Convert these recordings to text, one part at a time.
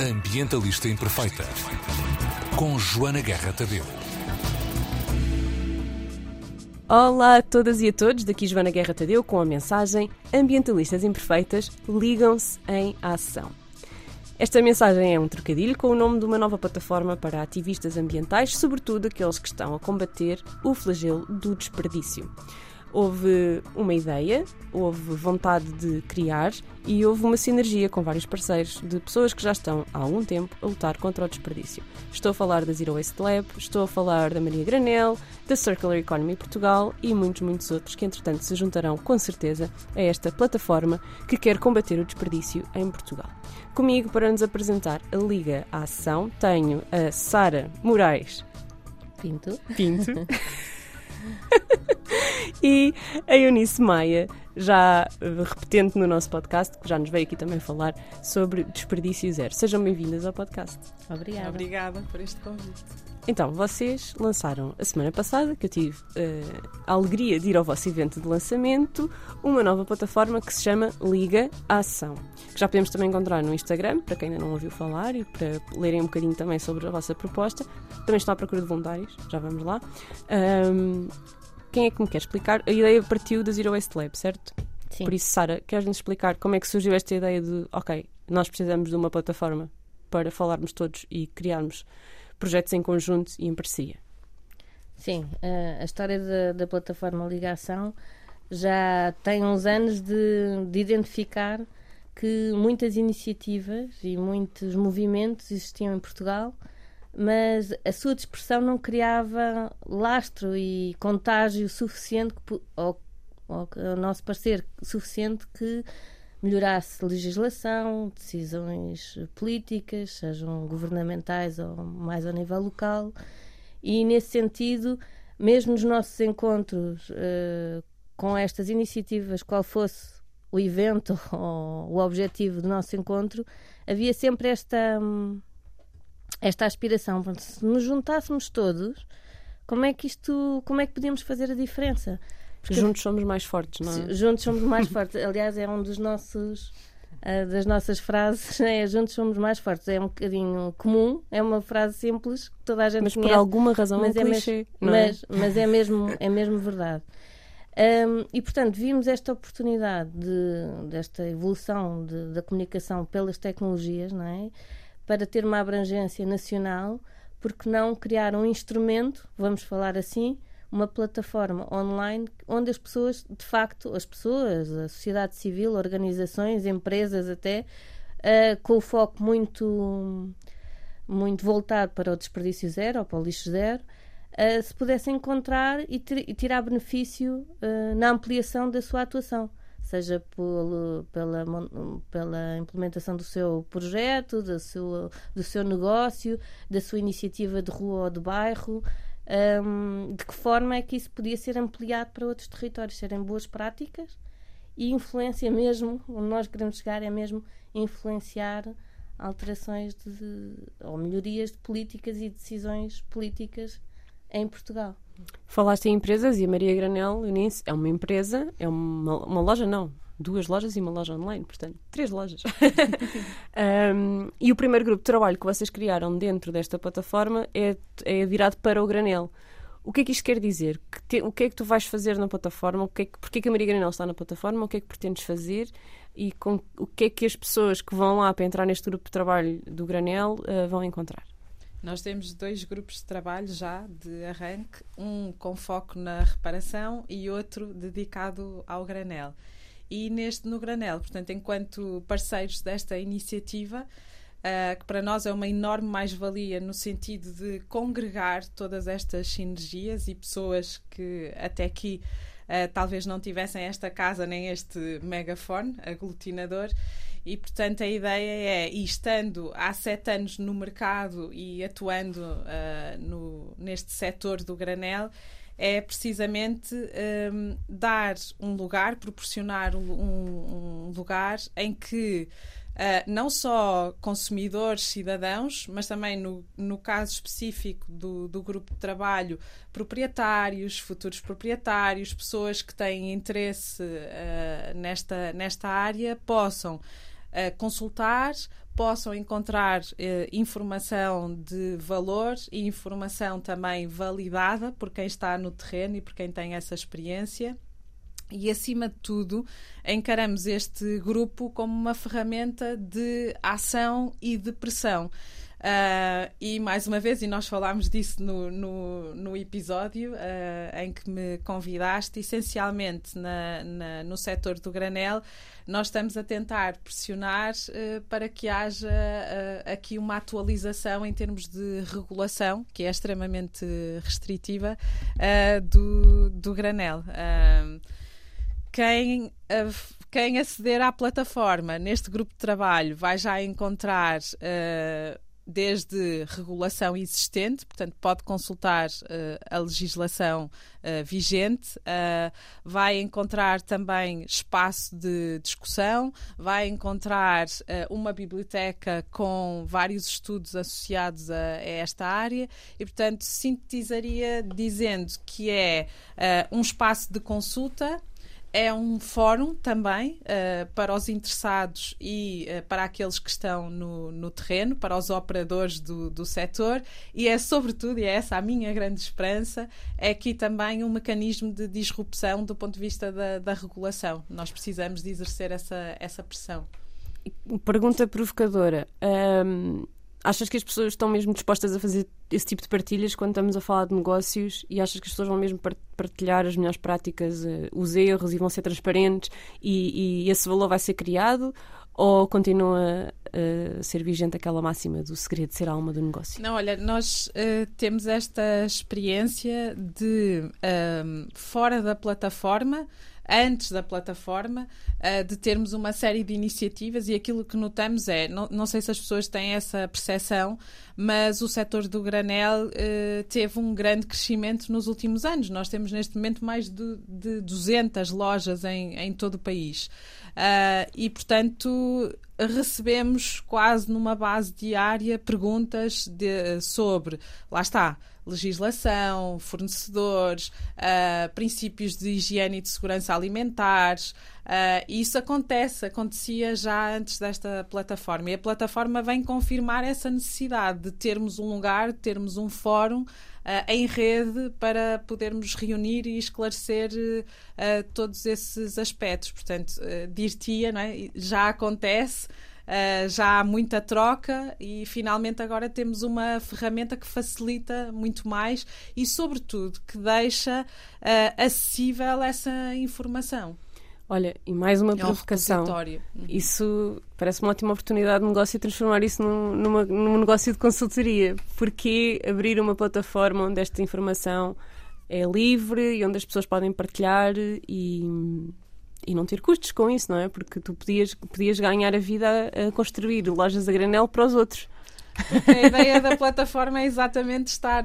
Ambientalista Imperfeita, com Joana Guerra Tadeu. Olá a todas e a todos, daqui Joana Guerra Tadeu com a mensagem Ambientalistas Imperfeitas ligam-se em ação. Esta mensagem é um trocadilho com o nome de uma nova plataforma para ativistas ambientais, sobretudo aqueles que estão a combater o flagelo do desperdício. Houve uma ideia, houve vontade de criar e houve uma sinergia com vários parceiros de pessoas que já estão há algum tempo a lutar contra o desperdício. Estou a falar da Zero Waste Lab, estou a falar da Maria Granel, da Circular Economy Portugal e muitos, muitos outros que, entretanto, se juntarão com certeza a esta plataforma que quer combater o desperdício em Portugal. Comigo, para nos apresentar a Liga à Ação, tenho a Sara Moraes Pinto. Pinto. e a Eunice Maia, já uh, repetente no nosso podcast, que já nos veio aqui também falar sobre desperdício zero. Sejam bem-vindas ao podcast. Obrigada. Obrigada por este convite. Então, vocês lançaram a semana passada, que eu tive uh, a alegria de ir ao vosso evento de lançamento, uma nova plataforma que se chama Liga à Ação, que já podemos também encontrar no Instagram, para quem ainda não ouviu falar e para lerem um bocadinho também sobre a vossa proposta. Também estão à procura de voluntários, já vamos lá. Um, quem é que me quer explicar? A ideia partiu da Zero Waste Lab, certo? Sim. Por isso, Sara, queres-nos explicar como é que surgiu esta ideia de, ok, nós precisamos de uma plataforma para falarmos todos e criarmos projetos em conjunto e em parceria? Sim, a, a história da, da plataforma Ligação já tem uns anos de, de identificar que muitas iniciativas e muitos movimentos existiam em Portugal, mas a sua dispersão não criava lastro e contágio suficiente, ou, ou, ao nosso parecer, suficiente que melhorasse legislação, decisões políticas, sejam governamentais ou mais ao nível local. E nesse sentido, mesmo nos nossos encontros eh, com estas iniciativas, qual fosse o evento ou o objetivo do nosso encontro, havia sempre esta, hum, esta aspiração. Se nos juntássemos todos, como é que isto, como é que podíamos fazer a diferença? Porque Juntos somos mais fortes, não é? Juntos somos mais fortes. Aliás, é um dos nossos ah, das nossas frases, é juntos somos mais fortes. É um bocadinho comum, é uma frase simples que toda a gente Mas por conhece, alguma razão mas é é um clichê, não é? mas, mas é mesmo é mesmo verdade. Ahm, e portanto vimos esta oportunidade de, desta evolução de- da comunicação pelas tecnologias, não é? Para ter uma abrangência nacional, porque não criar um instrumento, vamos falar assim, uma plataforma online onde as pessoas, de facto, as pessoas, a sociedade civil, organizações, empresas até, ah, com o foco muito, muito voltado para o desperdício zero ou para o lixo zero, ah, se pudessem encontrar e, e tirar benefício ah, na ampliação da sua atuação. Seja pelo- pela, pela implementação do seu projeto, do seu, do seu negócio, da sua iniciativa de rua ou de bairro, Ahm, de que forma é que isso podia ser ampliado para outros territórios, serem boas práticas e influência mesmo, onde nós queremos chegar é mesmo influenciar alterações de, ou melhorias de políticas e decisões políticas em Portugal. Falaste em empresas e a Maria Granel Eunice é uma empresa, é uma, uma loja, não, duas lojas e uma loja online, portanto, três lojas. Um, e o primeiro grupo de trabalho que vocês criaram dentro desta plataforma é, é virado para o granel. O que é que isto quer dizer? Que te- o que é que tu vais fazer na plataforma? O que é que, porque é que a Maria Granel está na plataforma? O que é que pretendes fazer? E com, o que é que as pessoas que vão lá para entrar neste grupo de trabalho do granel uh, vão encontrar? Nós temos dois grupos de trabalho já de arranque, um com foco na reparação e outro dedicado ao granel. E neste no granel, portanto, enquanto parceiros desta iniciativa, ah, que para nós é uma enorme mais-valia no sentido de congregar todas estas sinergias e pessoas que até aqui ah, talvez não tivessem esta casa nem este megafone aglutinador. E, portanto, a ideia é, estando há sete anos no mercado e atuando ah, no, neste setor do granel, é precisamente hum, dar um lugar, proporcionar um, um lugar em que ah, não só consumidores, cidadãos, mas também no, no caso específico do, do grupo de trabalho, proprietários, futuros proprietários, pessoas que têm interesse ah, nesta, nesta área, possam consultar, possam encontrar informação de valor e informação também validada por quem está no terreno e por quem tem essa experiência. E, acima de tudo, encaramos este grupo como uma ferramenta de ação e de pressão. Uh, e mais uma vez, e nós falámos disso no, no, no episódio uh, em que me convidaste, essencialmente na, na, no setor do granel, nós estamos a tentar pressionar uh, para que haja aqui uma atualização em termos de regulação, que é extremamente restritiva, do, do granel. quem quem aceder à plataforma neste grupo de trabalho vai já encontrar desde regulação existente, portanto, pode consultar uh, a legislação uh, vigente, uh, vai encontrar também espaço de discussão, vai encontrar uma biblioteca com vários estudos associados a, a, esta área e, portanto, sintetizaria dizendo que é um espaço de consulta é um fórum também uh, para os interessados e uh, para aqueles que estão no, no terreno, para os operadores do, do setor, e é sobretudo, e é essa a minha grande esperança, é aqui também um mecanismo de disrupção do ponto de vista da, da regulação. Nós precisamos de exercer essa, essa pressão. Pergunta provocadora. Um, achas que as pessoas estão mesmo dispostas a fazer esse tipo de partilhas quando estamos a falar de negócios e achas que as pessoas vão mesmo partilhar as melhores práticas, uh, os erros e vão ser transparentes e, e, esse valor vai ser criado? Ou continua a ser vigente aquela máxima do segredo ser a alma do negócio? Não, olha, nós uh, temos esta experiência de, um, fora da plataforma, antes da plataforma, uh, de termos uma série de iniciativas e aquilo que notamos é, não, não sei se as pessoas têm essa percepção, mas o setor do granel uh, teve um grande crescimento nos últimos anos. Nós temos neste momento mais de, de 200 lojas em, em todo o país. Uh, e, portanto, recebemos quase numa base diária perguntas de, sobre, lá está, legislação, fornecedores, uh, princípios de higiene e de segurança alimentares. Uh, isso acontece, acontecia já antes desta plataforma. E a plataforma vem confirmar essa necessidade de termos um lugar, de termos um fórum Uh, em rede para podermos reunir e esclarecer uh, todos esses aspectos. Portanto, uh, dir-te-ia, é? já acontece, Uh, já há muita troca e finalmente agora temos uma ferramenta que facilita muito mais e, sobretudo, que deixa uh, acessível essa informação. Olha, e mais uma é provocação. Um isso parece uma ótima oportunidade de negócio e transformar isso num, numa, num negócio de consultoria. Porque abrir uma plataforma onde esta informação é livre e onde as pessoas podem partilhar e e não ter custos com isso, não é? Porque tu podias, podias ganhar a vida a, construir lojas a granel para os outros. a ideia da plataforma é exatamente estar,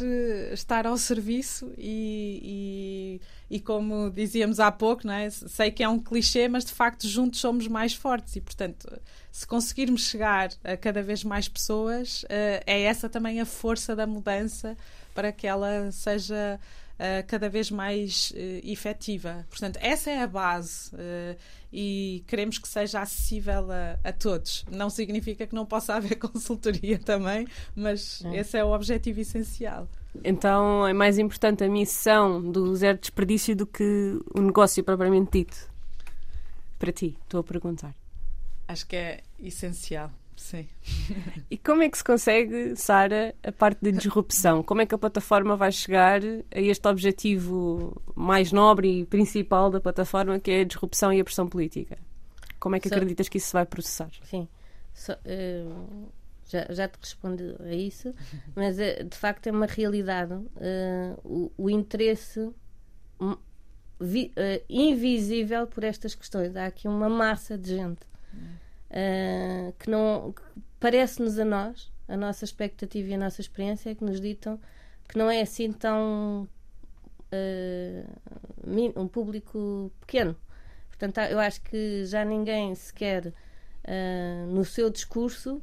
estar ao serviço e, e, e, como dizíamos há pouco, não é? sei que é um clichê, mas de facto juntos somos mais fortes e, portanto, se conseguirmos chegar a cada vez mais pessoas, eh, é essa também a força da mudança para que ela seja uh, cada vez mais uh, efetiva. Portanto, essa é a base uh, e queremos que seja acessível a, a, todos. Não significa que não possa haver consultoria também, mas é. esse é o objetivo essencial. Então é mais importante a missão do zero desperdício do que o negócio propriamente dito. Para ti, estou a perguntar. Acho que é essencial. Sim. E como é que se consegue, Sara, a parte de disrupção? Como é que a plataforma vai chegar a este objetivo mais nobre e principal da plataforma, que é a disrupção e a pressão política? Como é que so, acreditas que isso se vai processar? Sim. So, uh, já, já te respondi a isso, mas uh, de facto é uma realidade. Uh, o, o, interesse vi, invisível por estas questões. Há aqui uma massa de gente uh, que não parece-nos a nós, a nossa expectativa e a nossa experiência é que nos ditam que não é assim tão uh, um público pequeno. Portanto, eu acho que já ninguém sequer uh, no seu discurso,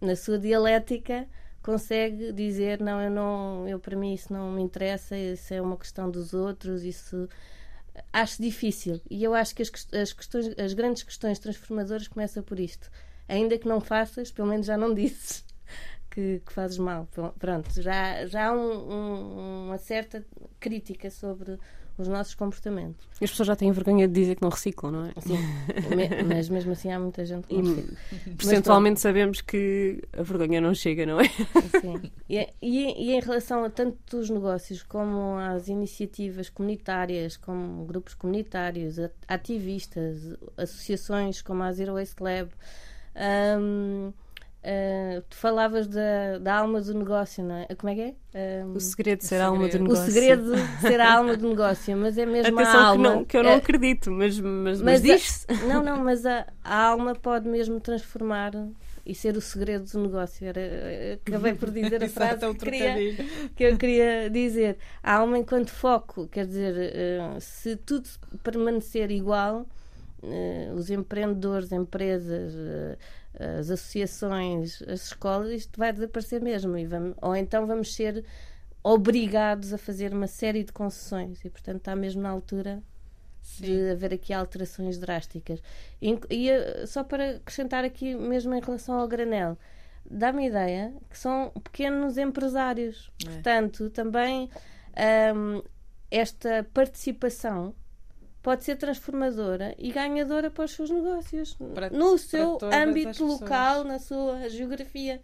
na sua dialética, consegue dizer não, eu não, eu para mim isso não me interessa, isso é uma questão dos outros, isso acho difícil. E eu acho que as, as, questões, as grandes questões transformadoras começam por isto. Ainda que não faças, pelo menos já não disses que, que fazes mal. Pronto, já, já há um, um, uma certa crítica sobre os nossos comportamentos. As pessoas já têm vergonha de dizer que não reciclam, não é? Sim, mas mesmo assim há muita gente que não recicla. Percentualmente sabemos que a vergonha não chega, não é? Sim. E, e, e, em relação a tanto os negócios como às iniciativas comunitárias, como grupos comunitários, ativistas, associações como a Zero Waste Lab, um, Uh, tu falavas da, da alma do negócio, não é? Como é que é? Um, o segredo de ser a alma do negócio. O segredo de ser a alma do negócio, mas é mesmo Atenção a alma. Que, não, que eu não é, acredito, mas, mas, mas, mas diz Não, não, mas a, a, alma pode mesmo transformar e ser o segredo do negócio. Era, acabei por dizer a frase que, queria, que eu queria dizer. A alma enquanto foco, quer dizer, uh, se tudo permanecer igual, uh, os empreendedores, empresas as associações, as escolas, isto vai desaparecer mesmo. E vamos, ou então vamos ser obrigados a fazer uma série de concessões e, portanto, está mesmo na altura Sim. de haver aqui alterações drásticas. E, e, eh, só para acrescentar aqui, mesmo em relação ao granel, dá-me a ideia que são pequenos empresários. É. Portanto, também esta participação pode ser transformadora e ganhadora para os seus negócios, para, no seu âmbito local, na sua geografia.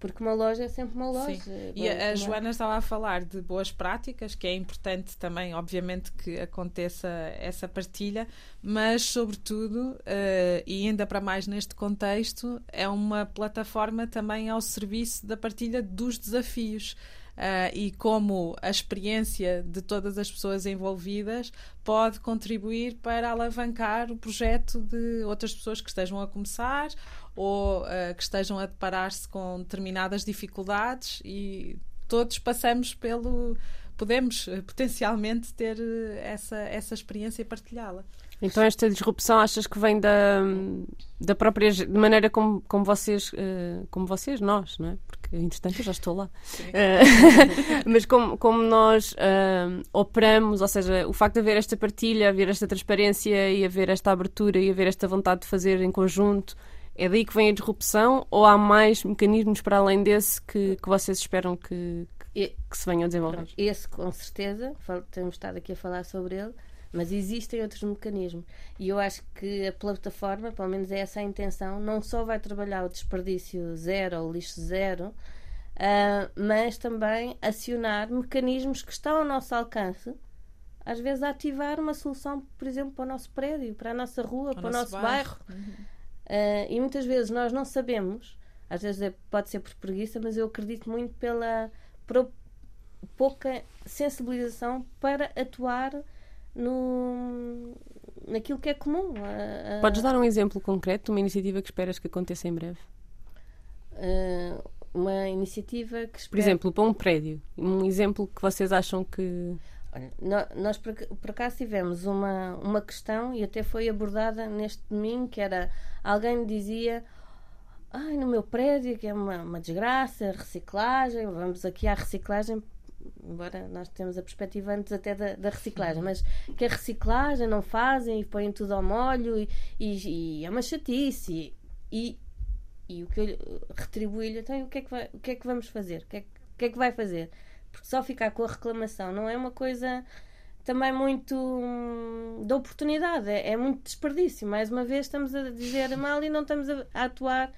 Porque uma loja é sempre uma loja. Sim. E a, a Joana estava a falar de boas práticas, que é importante também, obviamente, que aconteça essa partilha, mas, sobretudo, uh, e ainda para mais neste contexto, é uma plataforma também ao serviço da partilha dos desafios. Uh, e como a experiência de todas as pessoas envolvidas pode contribuir para alavancar o projeto de outras pessoas que estejam a começar ou uh, que estejam a deparar-se com determinadas dificuldades e todos passamos pelo podemos uh, potencialmente ter essa, essa experiência e partilhá-la. Então esta disrupção achas que vem da, da própria de maneira como, como vocês, como vocês, nós, não é? Porque entretanto eu já estou lá. Uh, mas como, como nós uh, operamos, ou seja, o facto de haver esta partilha, haver esta transparência e haver esta abertura e haver esta vontade de fazer em conjunto, é daí que vem a disrupção ou há mais mecanismos para além desse que, que vocês esperam que, que, que se venham a desenvolver? Esse, com certeza, temos estado aqui a falar sobre ele mas existem outros mecanismos. E eu acho que a plataforma, pelo menos é essa a intenção, não só vai trabalhar o desperdício zero ou lixo zero, uh, mas também acionar mecanismos que estão ao nosso alcance. Às vezes, ativar uma solução, por exemplo, para o nosso prédio, para a nossa rua, para o nosso, bairro. bairro. Uhum. Uh, e muitas vezes nós não sabemos, às vezes é, pode ser por preguiça, mas eu acredito muito pela pouca sensibilização para atuar no, naquilo que é comum. A, a... Podes dar um exemplo concreto de uma iniciativa que esperas que aconteça em breve? Uh, uma iniciativa que espero... Por exemplo, para um prédio. Um exemplo que vocês acham que. Olha, nós por, por acaso tivemos uma, uma questão e até foi abordada neste domingo que era alguém dizia ai, no meu prédio que é uma, uma desgraça, reciclagem, vamos aqui à reciclagem embora nós temos a perspectiva antes até da, da, reciclagem, mas que a reciclagem não fazem e põem tudo ao molho e, e, e é uma chatice. E, e o que eu retribuí-lhe, então o que, é que o que é que vamos fazer? O que, é, o que é que vai fazer? Porque só ficar com a reclamação não é uma coisa também muito hum, da oportunidade, é, é, muito desperdício. Mais uma vez estamos a dizer mal e não estamos a, a atuar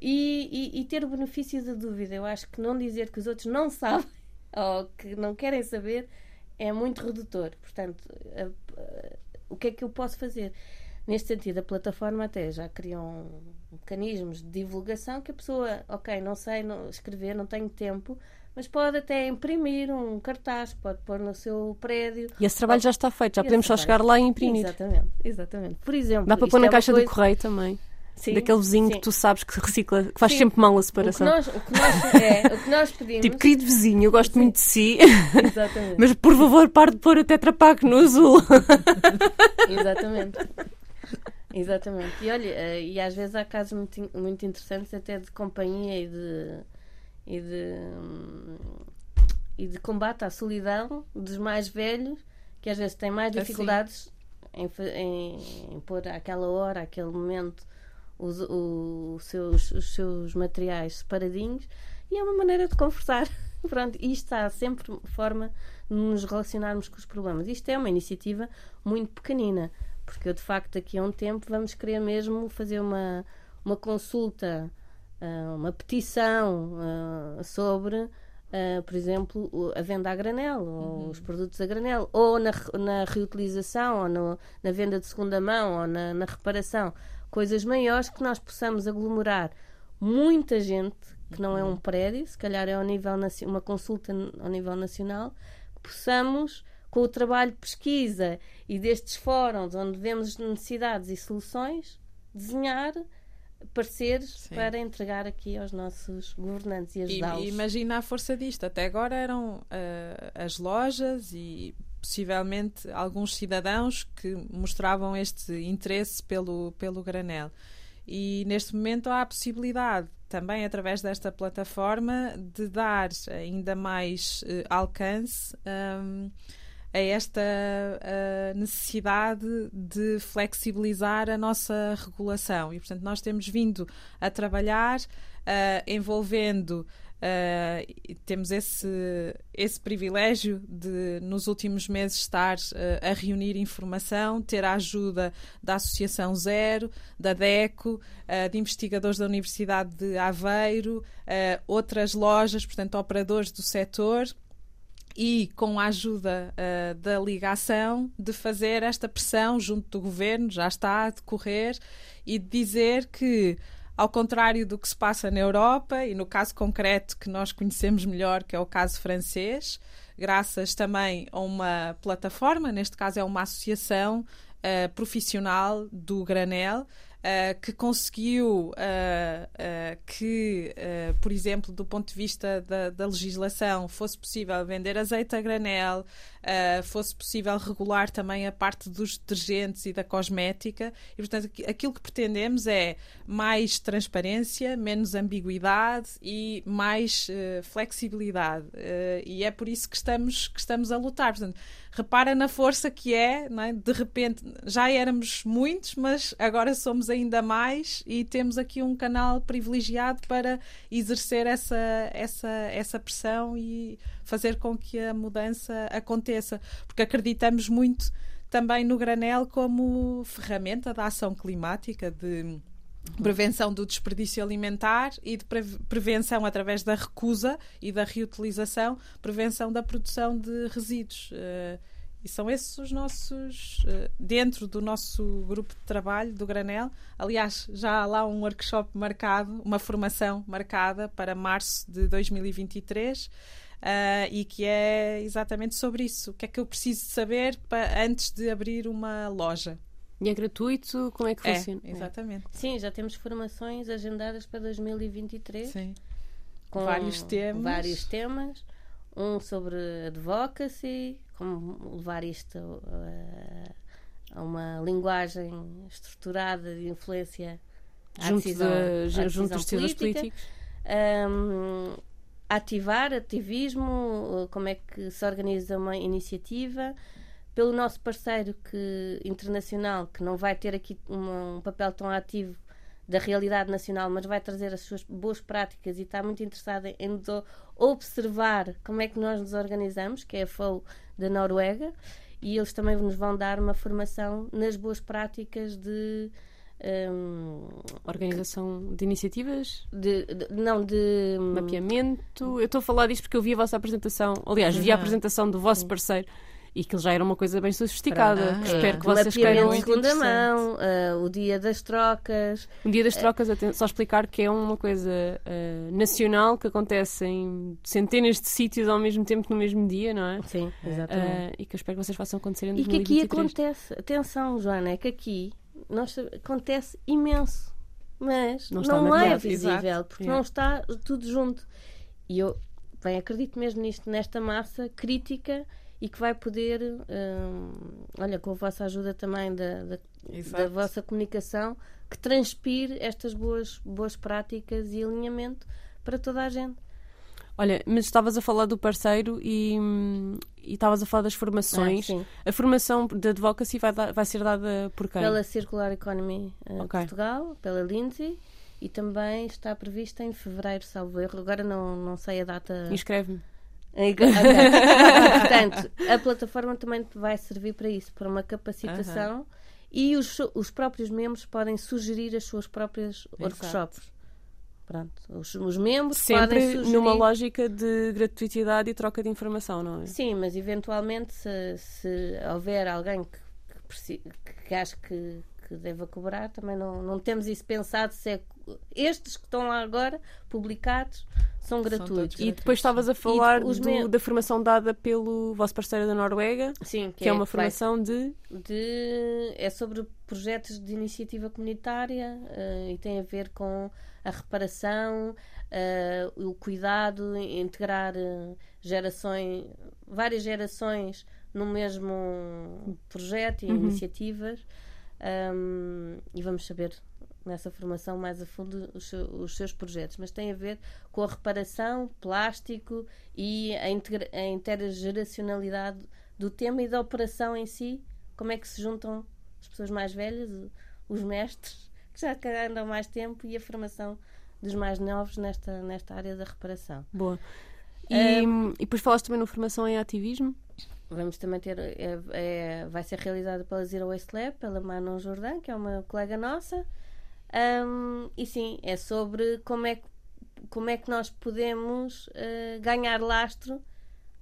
e, e, e, ter o benefício da dúvida. Eu acho que não dizer que os outros não sabem ou que não querem saber é muito redutor. Portanto, a, a, o que é que eu posso fazer? Neste sentido, a plataforma até já criou mecanismos de divulgação que a pessoa, ok, não sei não, escrever, não tenho tempo, mas pode até imprimir um cartaz, pode pôr no seu prédio. E esse trabalho já está feito, já podemos só chegar lá e imprimir. Exatamente, exatamente. Por exemplo, dá para pôr na é caixa coisa... do correio também. Sim, daquele vizinho sim. que tu sabes que recicla, que faz sim. sempre mal a separação. O que, nós, o, que nós, é, o que nós pedimos. Tipo, querido vizinho, eu gosto muito de si, Exatamente. mas por favor, pare de pôr a Tetra no azul. Exatamente. Exatamente. E olha, eh, e às vezes há casos muito, muito interessantes até de companhia e de, e de, e de combate à solidão dos mais velhos que às vezes têm mais Assim. dificuldades em, fa- em, em pôr àquela hora, àquele momento, os, os seus, os seus materiais separadinhos e é uma maneira de conversar. Pronto, isto há sempre forma de nos relacionarmos com os problemas. Isto é uma iniciativa muito pequenina, porque eu, de facto, daqui a um tempo vamos querer mesmo fazer uma, uma consulta, ah, uma petição ah, sobre, ah, por exemplo, a venda a granel, ou os produtos a granel, ou na, na reutilização, ou no- na venda de segunda mão, ou na, na reparação. Coisas maiores que nós possamos aglomerar muita gente, que não é um prédio, se calhar é ao nível, uma consulta ao nível nacional, possamos, com o trabalho de pesquisa e destes fóruns onde vemos necessidades e soluções, desenhar pareceres Sim. para entregar aqui aos nossos governantes e ajudá-los. e imagina a força disto. Até agora eram ah, as lojas e possivelmente alguns cidadãos que mostravam este interesse pelo, pelo granel. E neste momento há a possibilidade, também através desta plataforma, de dar ainda mais eh, alcance hum, a esta ah, necessidade de flexibilizar a nossa regulação. E, portanto, nós temos vindo a trabalhar ah, envolvendo. E temos esse, esse privilégio de, nos últimos meses, estar ah, a reunir informação, ter a ajuda da Associação Zero, da DECO, ah, de investigadores da Universidade de Aveiro, outras lojas, portanto, operadores do setor e com a ajuda da ligação de fazer esta pressão junto do governo, já está a decorrer, e de dizer que, ao contrário do que se passa na Europa, e no caso concreto que nós conhecemos melhor, que é o caso francês, graças também a uma plataforma, neste caso é uma associação ah, profissional do Granel, ah, que conseguiu ah, que, por exemplo, do ponto de vista da, da legislação, fosse possível vender azeite a granel, fosse possível regular também a parte dos detergentes e da cosmética. E, portanto, aqui- aquilo que pretendemos é mais transparência, menos ambiguidade e mais flexibilidade. E é por isso que estamos, que estamos a lutar. Portanto, repara na força que é, é? de repente já éramos muitos, mas agora somos ainda mais e temos aqui um canal privilegiado para exercer essa, essa, essa pressão e fazer com que a mudança aconteça, porque acreditamos muito também no granel como ferramenta da ação climática, de prevenção do desperdício alimentar e de pre- prevenção através da recusa e da reutilização, prevenção da produção de resíduos. Eh, e são esses os nossos, eh, dentro do nosso grupo de trabalho do Granel. Aliás, já há lá um workshop marcado, uma formação marcada para março de 2023. ah, e que é exatamente sobre isso. O que é que eu preciso saber antes de abrir uma loja? E é gratuito? Como é que É, funciona? exatamente. Sim, já temos formações agendadas para 2023 Sim. com Vários temas. vários temas. Um sobre advocacy, como levar isto uh, a uma linguagem estruturada de influência à Junto, decisão- de- à junto decisão dos decisores política. políticos. Um, ativar ativismo, uh, como é que se organiza uma iniciativa pelo nosso parceiro que, internacional que não vai ter aqui uma- um papel tão ativo da realidade nacional, mas vai trazer as suas boas práticas e está muito interessado em nos observar como é que nós nos organizamos, que é a FOU da Noruega, e eles também nos vão dar uma formação nas boas práticas de um, Organização de iniciativas, de, de- não de mapeamento. Eu estou a falar disto porque eu vi a vossa apresentação. Aliás, vi a apresentação do vosso parceiro e que já era uma coisa bem sofisticada. Pronto. Espero É, que vocês queiram. de segunda mão, ah, o dia das trocas. Um dia das trocas, aten- só explicar que é uma coisa eh, nacional que acontece em centenas de sítios ao mesmo tempo no mesmo dia, não é? Sim, Eh, e que eu espero que vocês façam acontecer em E que aqui 2023. acontece, atenção, Joana, é que aqui nós, acontece imenso, mas Não não, é visível, exato. porque É. não está tudo junto. E eu bem, acredito mesmo nisto, nesta massa crítica e que vai poder, hum, olha, com a vossa ajuda também da, da, da vossa comunicação, que transpire estas boas, boas práticas e alinhamento para toda a gente. Olha, mas estavas a falar do parceiro e, e estavas a falar das formações. Ah, a formação de advocacy vai, dar- vai ser dada por quem? Pela Circular Economy eh, Ok. Portugal, pela Lindsay, e também está prevista em fevereiro, salvo erro. Agora não, não sei a data. Inscreve-me. Portanto, a plataforma também vai servir para isso, para uma capacitação e os, os próprios membros podem sugerir as suas próprias workshops. Pronto, os, os membros podem Sempre sugerir. numa lógica de gratuitidade e troca de informação, não é? Sim, mas eventualmente se, se houver alguém que, que, que acha que, que deva cobrar, também não, não temos isso pensado se é estes que estão lá agora publicados são gratuitos. todos E depois estavas a falar os do- da formação dada pelo vosso parceiro da Noruega, Sim, que é, uma vai- formação de. de é sobre projetos de iniciativa comunitária eh, e tem a ver com a reparação, eh, o cuidado, integrar eh, gerações, várias gerações no mesmo projeto e Uhum. iniciativas Um, e vamos saber nessa formação mais a fundo os, os seus projetos, mas tem a ver com a reparação, plástico e a, integra- a intergeracionalidade do tema e da operação em si, como é que se juntam as pessoas mais velhas, os mestres, que já andam mais tempo, e a formação dos mais novos nesta, nesta área da reparação. Boa. E, Ehm, e depois falaste também na formação em ativismo. Vamos também ter, é- é- vai ser realizada pela Zero Waste Lab, pela Manon Jordan, que é uma colega nossa. Ahm, e sim, é sobre como é que, como é que nós podemos eh, ganhar lastro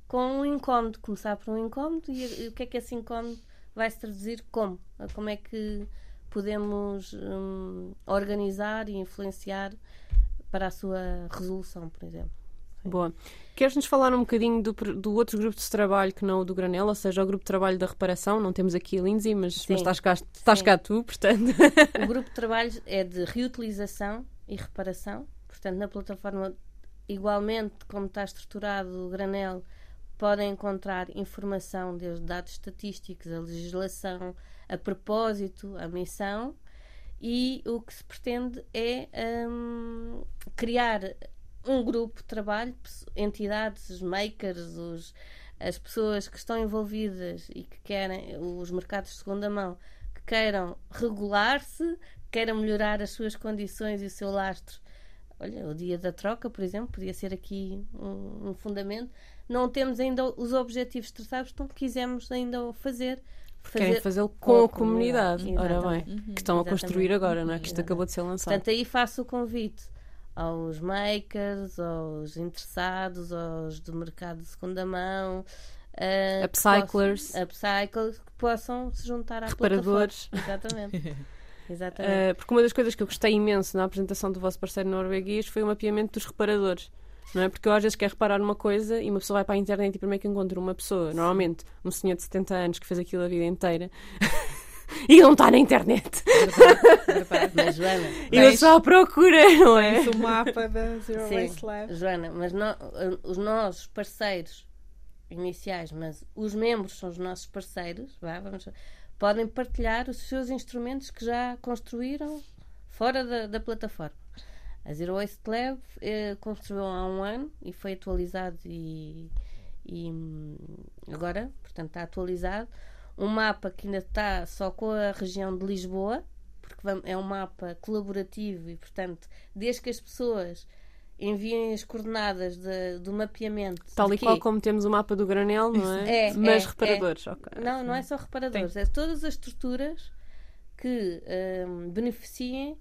com um incómodo. Começar por um incómodo e, e o que é que esse incómodo vai se traduzir como? Como é que podemos hum, organizar e influenciar para a sua resolução, por exemplo. Boa. Queres-nos falar um bocadinho do, do outro grupo de trabalho que não o do Granel, ou seja, o grupo de trabalho da reparação? Não temos aqui a Lindsay, mas, mas estás, cá, estás cá tu, portanto. O grupo de trabalho é de reutilização e reparação. Portanto, na plataforma, igualmente como está estruturado o granel, podem encontrar informação desde dados estatísticos, a legislação, a propósito, a missão. E o que se pretende é hum, criar um grupo de trabalho, entidades, os makers, os, as pessoas que estão envolvidas e que querem, os mercados de segunda mão, que queiram regular-se, queiram melhorar as suas condições e o seu lastro. Olha, o dia da troca, por exemplo, podia ser aqui um, um fundamento. Não temos ainda os objetivos traçados, então quisemos ainda o fazer. Querem fazê-lo com, a comunidade. Ora Exatamente. bem, que estão a construir Exatamente. agora, não é? Que isto Exatamente. acabou de ser lançado. Portanto, aí faço o convite aos makers, aos interessados, aos do mercado de segunda mão, que Upcyclers. possam- upcyclers que possam se juntar à Reparadores. plataforma. Exatamente. Exatamente. Uh, porque uma das coisas que eu gostei imenso na apresentação do vosso parceiro norueguês foi o mapeamento dos reparadores. Não é? Porque eu às vezes quero reparar uma coisa e uma pessoa vai para a internet e primeiro que encontra uma pessoa, normalmente um senhor de 70 anos que fez aquilo a vida inteira e não está na internet. Verdade, verdade. Mas, Joana, eu só à procura, não é? O mapa da Zero Sim. Waste Lab. Joana, mas nó- os nossos parceiros iniciais, mas os membros são os nossos parceiros, vá, vamos, podem partilhar os seus instrumentos que já construíram fora da, da plataforma. A Zero Waste Lab eh, construiu há um ano e foi atualizado e, e, hum, agora, portanto, está atualizado. Um mapa que ainda está só com a região de Lisboa, porque é um mapa colaborativo e, portanto, desde que as pessoas enviem as coordenadas de- do mapeamento. Tal e qual como temos o mapa do granel, não é? É, Mas é, reparadores, ok. Não, não é só reparadores, é todas as estruturas que hum, beneficiem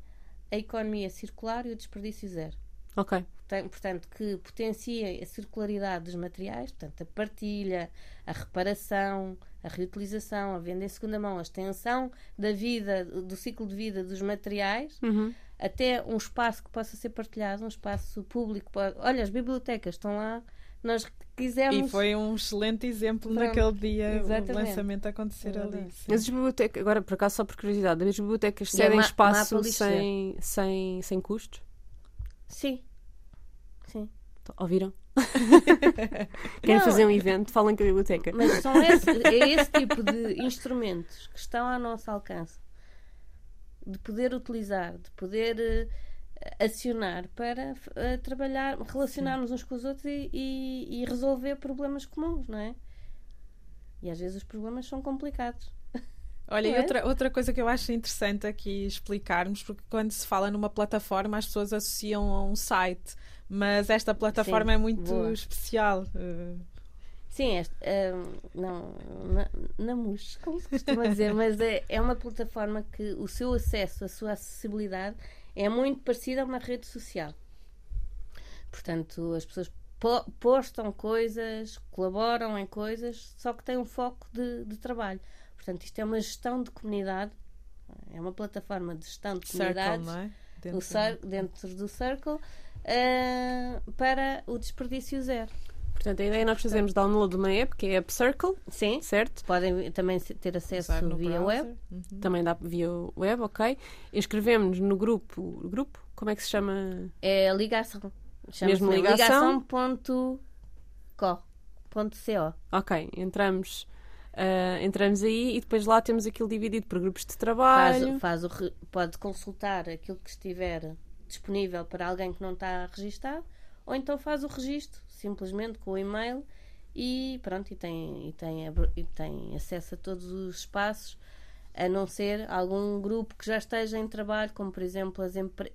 a economia circular e o desperdício zero. Ok. Portan- Portanto, que potenciem a circularidade dos materiais, portanto, a partilha, a reparação, a reutilização, a venda em segunda mão, a extensão da vida, do ciclo de vida dos materiais, Uhum. até um espaço que possa ser partilhado, um espaço público. Olha, as bibliotecas estão lá, nós quisemos. E foi um excelente exemplo Pronto, naquele dia o exatamente. lançamento acontecer ali. Exatamente. sim. Mas as bibliotecas, agora por acaso só por curiosidade, as bibliotecas é cedem ma- espaço sem, sem, sem custos? Sim. Sim. Ouviram? Querem Não. fazer um evento? Falem com a biblioteca. Mas são esse, é esse tipo de instrumentos que estão ao nosso alcance de poder utilizar, de poder eh, acionar para uh, trabalhar, relacionarmos uns com os outros e, e, e, resolver problemas comuns, não é? E às vezes os problemas são complicados. Olha, é? e outra, outra coisa que eu acho interessante aqui explicarmos, porque quando se fala numa plataforma, as pessoas associam a um site, mas esta plataforma Sim, é muito boa. especial. Sim, este, uh, não, na, na MUS, como se costuma dizer, mas é, é uma plataforma que o seu acesso, a sua acessibilidade é muito parecida a uma rede social. Portanto, as pessoas po postam coisas, colaboram em coisas, só que tem um foco de, de, trabalho. Portanto, isto é uma gestão de comunidade, é uma plataforma de gestão de comunidades Circle, é? dentro, dentro, do Circle uh, para o desperdício zero. Portanto, a ideia é nós fazemos download de uma app que é a App Circle. Sim. Certo? Podem também ter acesso via browser. web. Uhum. Também dá via web, ok. Inscrevemos-nos no grupo. Grupo? Como é que se chama? É ligação. Mesmo ligação. Ligação.co. Ok, entramos. Uh, entramos aí e depois lá temos aquilo dividido por grupos de trabalho. Faz, faz o, pode consultar aquilo que estiver disponível para alguém que não está registado ou então faz o registro simplesmente com o e-mail e pronto, e tem, e tem, e tem acesso a todos os espaços, a não ser algum grupo que já esteja em trabalho, como por exemplo as empre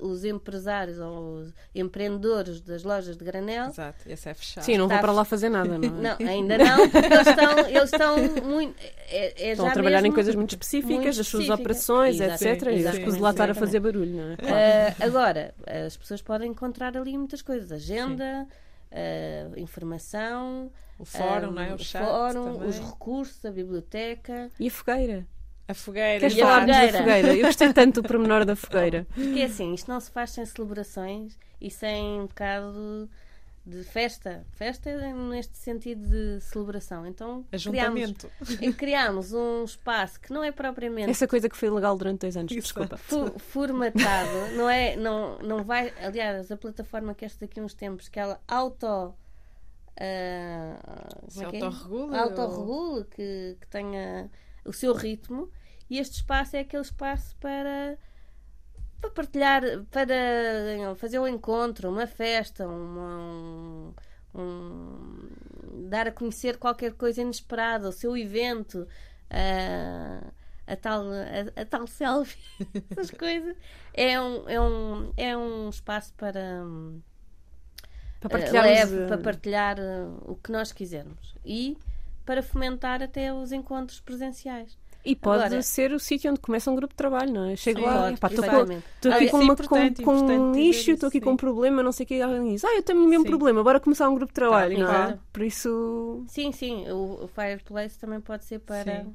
os empresários ou os empreendedores das lojas de granel. Exato, esse é fechado. Sim, não vou para lá fazer nada, não é? Não, ainda não, porque eles estão, eles estão muito. É, é estão a trabalhar em coisas muito específicas, as suas operações, etc. E acho que lá estar a fazer barulho, não é? Uh, agora, as pessoas podem encontrar ali muitas coisas, agenda. Uh, informação, o fórum, um, não é? o, chat fórum, os recursos, a biblioteca. E a fogueira. A fogueira. Queres falar da fogueira? Eu gostei tanto do pormenor da fogueira. Porque é assim, isto não se faz sem celebrações e sem um bocado de festa. Festa é neste sentido de celebração. Então Ajuntamento. criámos, criámos um espaço que não é propriamente. Essa coisa que foi legal durante dois anos, desculpa. formatado, não é? Não, não vai. Aliás, a plataforma que esta daqui uns tempos, que ela auto. Uh, Se é autorregula. Autorregula, ou... que, que tenha o seu ritmo. E este espaço é aquele espaço para para partilhar, para fazer um encontro, uma festa, uma, um, um, dar a conhecer qualquer coisa inesperada, o seu evento, a, a tal, a, a tal selfie, essas coisas. É um, é, um, é um espaço para. Para partilhar, leve, para partilhar o que nós quisermos e para fomentar até os encontros presenciais. E pode Agora, ser o sítio onde começa um grupo de trabalho, não é? Chego sim, lá, estou aqui com, uma, com, com um nicho, estou aqui sim. com um problema, não sei o que, alguém diz, ah, eu tenho o mesmo sim. problema, bora começar um grupo de trabalho, tá, não é? Por isso. Sim, sim, o, o Fireplace também pode ser para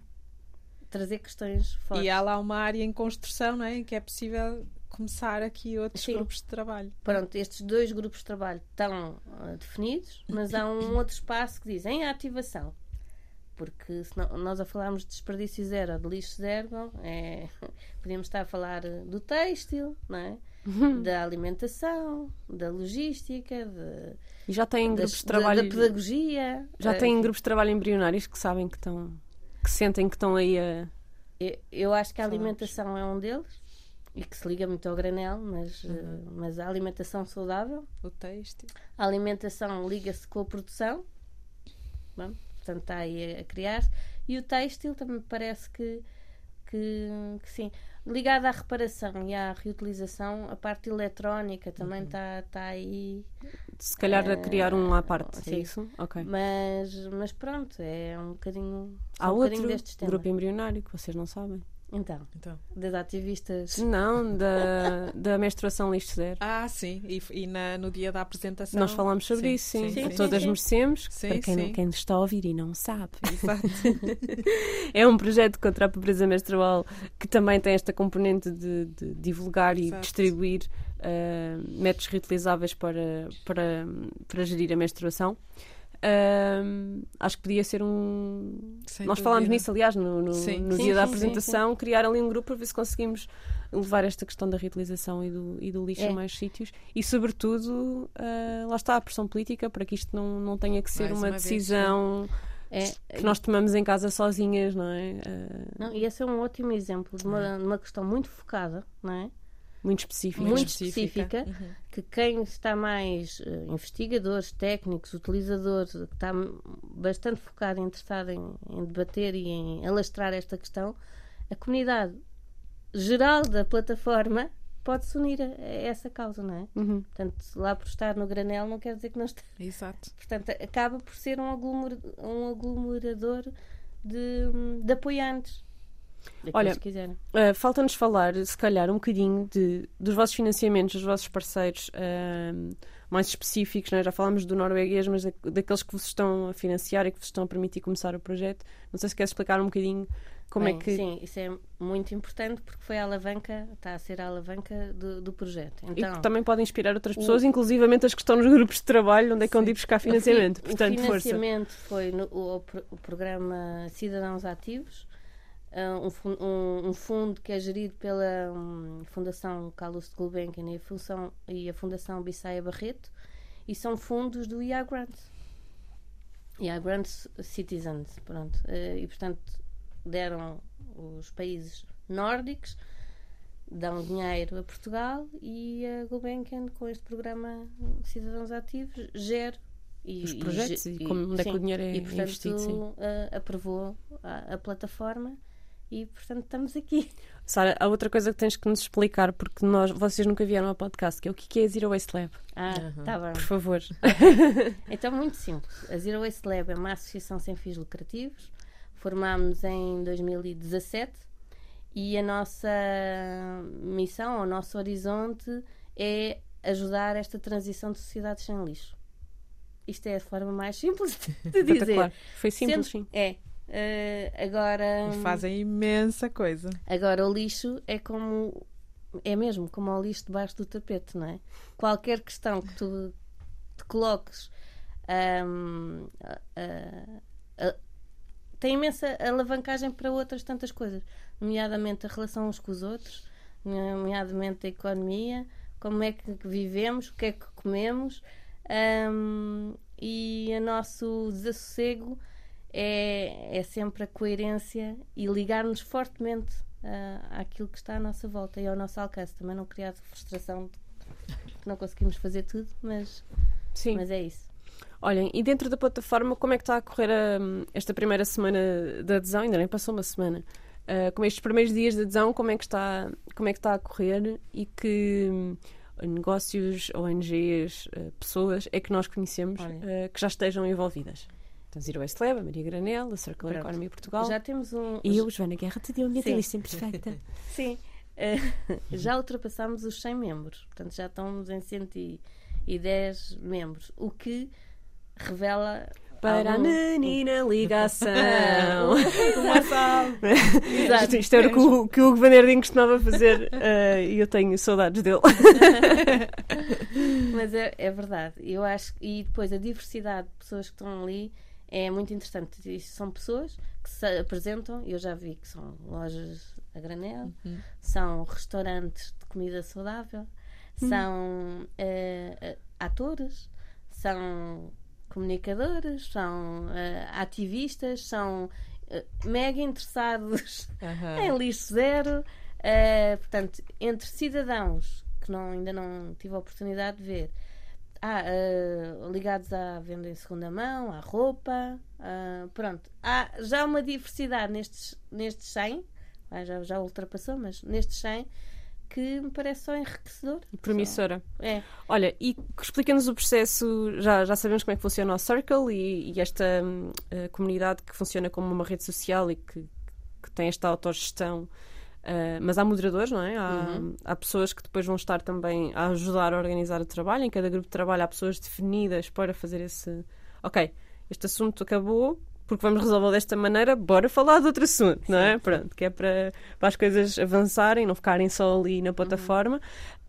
trazer questões fortes. E há lá uma área em construção, não é? Em que é possível começar aqui outros Sim. grupos de trabalho. Pronto, estes dois grupos de trabalho estão uh, definidos, mas há um outro espaço que diz em ativação porque se não, nós a falarmos de desperdício zero, de lixo zero, é, podíamos estar a falar do têxtil, não é? Uhum. da alimentação, da logística, de, e já têm grupos de trabalho da, pedagogia. Já têm uh, grupos de trabalho embrionários que sabem que estão, que sentem que estão aí a. Eu, eu acho que a alimentação é um deles e que se liga muito ao granel, mas, uhum. uh, mas a alimentação saudável. O têxtil. A alimentação liga-se com a produção. Bom, portanto está aí a, criar-se. E o têxtil também parece que, que, que, sim. Ligado à reparação e à reutilização, a parte eletrónica também está uhum. tá aí. Se calhar a criar um à parte, é sim. é isso? Ok. Mas, mas pronto, é um bocadinho. Há um outro grupo embrionário que vocês não sabem. Então, então, das ativistas. Não, da, da menstruação lixo zero. Ah, sim, e, e na, no dia da apresentação. Nós falámos sobre sim, isso, sim. sim, sim Todas merecemos, para quem, quem está a ouvir e não sabe. é um projeto contra a pobreza menstrual que também tem esta componente de, de divulgar Exato. e distribuir uh, métodos reutilizáveis para, para, para gerir a menstruação. Um, acho que podia ser um. Sem Nós dúvida. falámos nisso, aliás, no, no, sim. no sim, dia sim, da apresentação, criar ali um grupo para ver se conseguimos levar esta questão da reutilização e do, e do lixo é. a mais sítios e, sobretudo, uh, lá está a pressão política para que isto não, não tenha que ser mais uma, uma decisão. Vez, é, que nós tomamos em casa sozinhas, não é? Uh... Não, e esse é um ótimo exemplo de uma, é. uma questão muito focada, não é? Muito específica. muito específica. Uhum. que quem está mais eh, investigadores, técnicos, utilizadores, que está bastante focado e interessado em, em debater e em alastrar esta questão, a comunidade geral da plataforma pode-se unir a, a essa causa, não é? Uhum. Portanto, lá por estar no granel não quer dizer que não está. Exato. Portanto, acaba por ser um, um aglomerador de, de apoiantes. Olha. Uh, Falta-nos falar, se calhar, um bocadinho de, dos vossos financiamentos, dos vossos parceiros um, mais específicos. não é? Já falámos do norueguês, mas da- daqueles que vos estão a financiar e que vos estão a permitir começar o projeto. Não sei se queres explicar um bocadinho como Bem, é que. Sim, isso é muito importante porque foi a alavanca, está a ser a alavanca do, do projeto. E Então, que também podem inspirar outras o- pessoas, inclusivamente as que estão nos grupos de trabalho, onde é que vão Sim. ir buscar o fi- financiamento. o Portanto, força. financiamento foi no, o, o programa Cidadãos Ativos, um, fun- um- um fundo que é gerido pela hum, Fundação Carlos de Gulbenkian e a, função, e a Fundação Bissaia Barreto, e são fundos do IA Grants. IA Grants Citizens, pronto. Eh, e, portanto, deram os países nórdicos, dão dinheiro a Portugal e a Gulbenkian, com este programa Cidadãos Ativos, gera e, Os e projetos ge- e como- onde é que o dinheiro é e, portanto, investido, sim. eh, aprovou a, a plataforma e, portanto, estamos aqui. Sara, há outra coisa que tens que nos explicar, porque nós, vocês nunca vieram ao podcast, que é o que é a Zero Waste Lab. Ah, Uhum. tá bem. Por favor. Então, muito simples. A Zero Waste Lab é uma associação sem fins lucrativos. Formámos em 2017 e a nossa missão, o nosso horizonte é ajudar esta transição de sociedades sem lixo. Isto é a forma mais simples de dizer. Foi simples, Sendo- sim. É. Eh, agora, E fazem imensa coisa. agora, o lixo é como. É mesmo como o lixo debaixo do tapete, não é? Qualquer questão que tu te coloques. a- a- a- tem imensa alavancagem para outras tantas coisas, nomeadamente a relação uns com os outros, nomeadamente a economia, como é que vivemos, o que é que comemos ahm, e o nosso desassossego é, é sempre a coerência e ligar-nos fortemente ah, àquilo que está à nossa volta e ao nosso alcance. Também não criar frustração de que não conseguimos fazer tudo, mas, Sim. mas é isso. Olhem, e dentro da plataforma, como é que está a correr hum, esta primeira semana de adesão? Ainda nem passou uma semana. Ah, como estes primeiros dias de adesão, como é que está, como é que está a correr e que hum, negócios, ONGs, ah, pessoas é que nós conhecemos ah, que já estejam envolvidas? Então, Zero Waste Lab, a Maria Granel, a Circular Pronto. Economy Portugal Já temos um. e eu, Joana Guerra, te deu a minha lista imperfeita. Sim. Eh, já ultrapassámos os 100 membros. Portanto, já estamos em 110 membros. O que revela. Para a algum- menina ligação. Uma salva. Exato. Isto era o que o, que o Hugo costumava fazer ah, e eu tenho saudades dele. Mas é, é verdade. Eu acho e depois a diversidade de pessoas que estão ali é muito interessante. Isto são pessoas que se apresentam, eu já vi que são lojas a granel, Uhum. são restaurantes de comida saudável, são eh, eh, atores, são comunicadores, são eh, ativistas, são eh, mega interessados Aham. em lixo zero. portanto, entre cidadãos que não, ainda não tive a oportunidade de ver, ah, eh, ligados à venda em segunda mão, à roupa, ah, pronto. Há já uma diversidade nestes, nestes 100, ah, já, já ultrapassou, mas nestes 100 que me parece só enriquecedor. Promissora. É, Olha, e explica-nos o processo, já, já sabemos como é que funciona o Circle e, e esta hum, eh, comunidade que funciona como uma rede social e que, que tem esta autogestão. Eh, mas há moderadores, não é? Há, Uhum. há pessoas que depois vão estar também a ajudar a organizar o trabalho. Em cada grupo de trabalho há pessoas definidas para fazer esse. Ok, este assunto acabou, porque vamos resolvê-lo desta maneira, bora falar de outro assunto, não é? Pronto, que é para, para as coisas avançarem, não ficarem só ali na plataforma.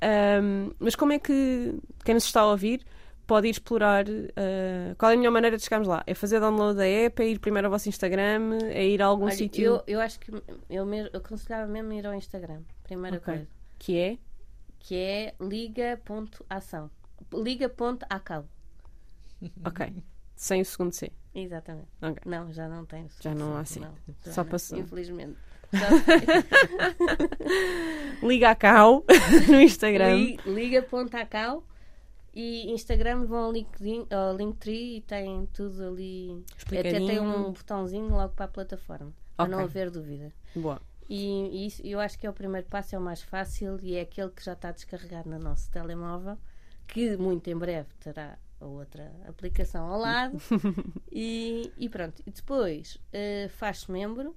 Um, mas como é que quem nos está a ouvir pode ir explorar? uh, qual é a melhor maneira de chegarmos lá? É fazer download da app, é ir primeiro ao vosso Instagram, é ir a algum Olha, sítio eu, eu acho que eu, mesmo, eu aconselhava mesmo ir ao Instagram, primeira Ok. coisa, que é? que é liga.ação. Liga.acal. Ok, sem o segundo C. Exatamente. Ok. Não, já não tem. Já não há assim. já Só passou. Infelizmente. Liga a Cal no Instagram. Li- Liga.acau e Instagram vão ao LinkedIn, ao Linktree e tem tudo ali. Até tem um botãozinho logo para a plataforma, para Ok. não haver dúvida. Boa. E, e isso, eu acho que é o primeiro passo, é o mais fácil e é aquele que já está descarregado no nosso telemóvel, que muito em breve terá a outra aplicação ao lado. e, e pronto. E depois eh, faz-se membro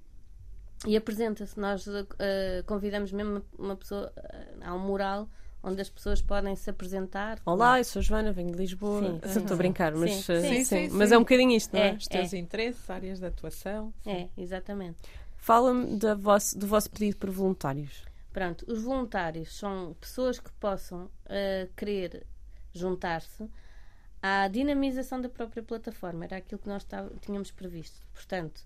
e apresenta-se. Nós eh, convidamos mesmo uma pessoa. eh, há um mural onde as pessoas podem se apresentar. Olá, eu sou a Joana, venho de Lisboa. Sim, Sim, Estou a sim. brincar, mas, Sim, uh, sim, sim, mas sim. é um bocadinho isto, não é? É. Os teus interesses, áreas de atuação. É, exatamente. Fala-me da vosso- do vosso pedido por voluntários. Pronto, os voluntários são pessoas que possam eh, querer juntar-se à dinamização da própria plataforma. Era aquilo que nós tá- tínhamos previsto. Portanto,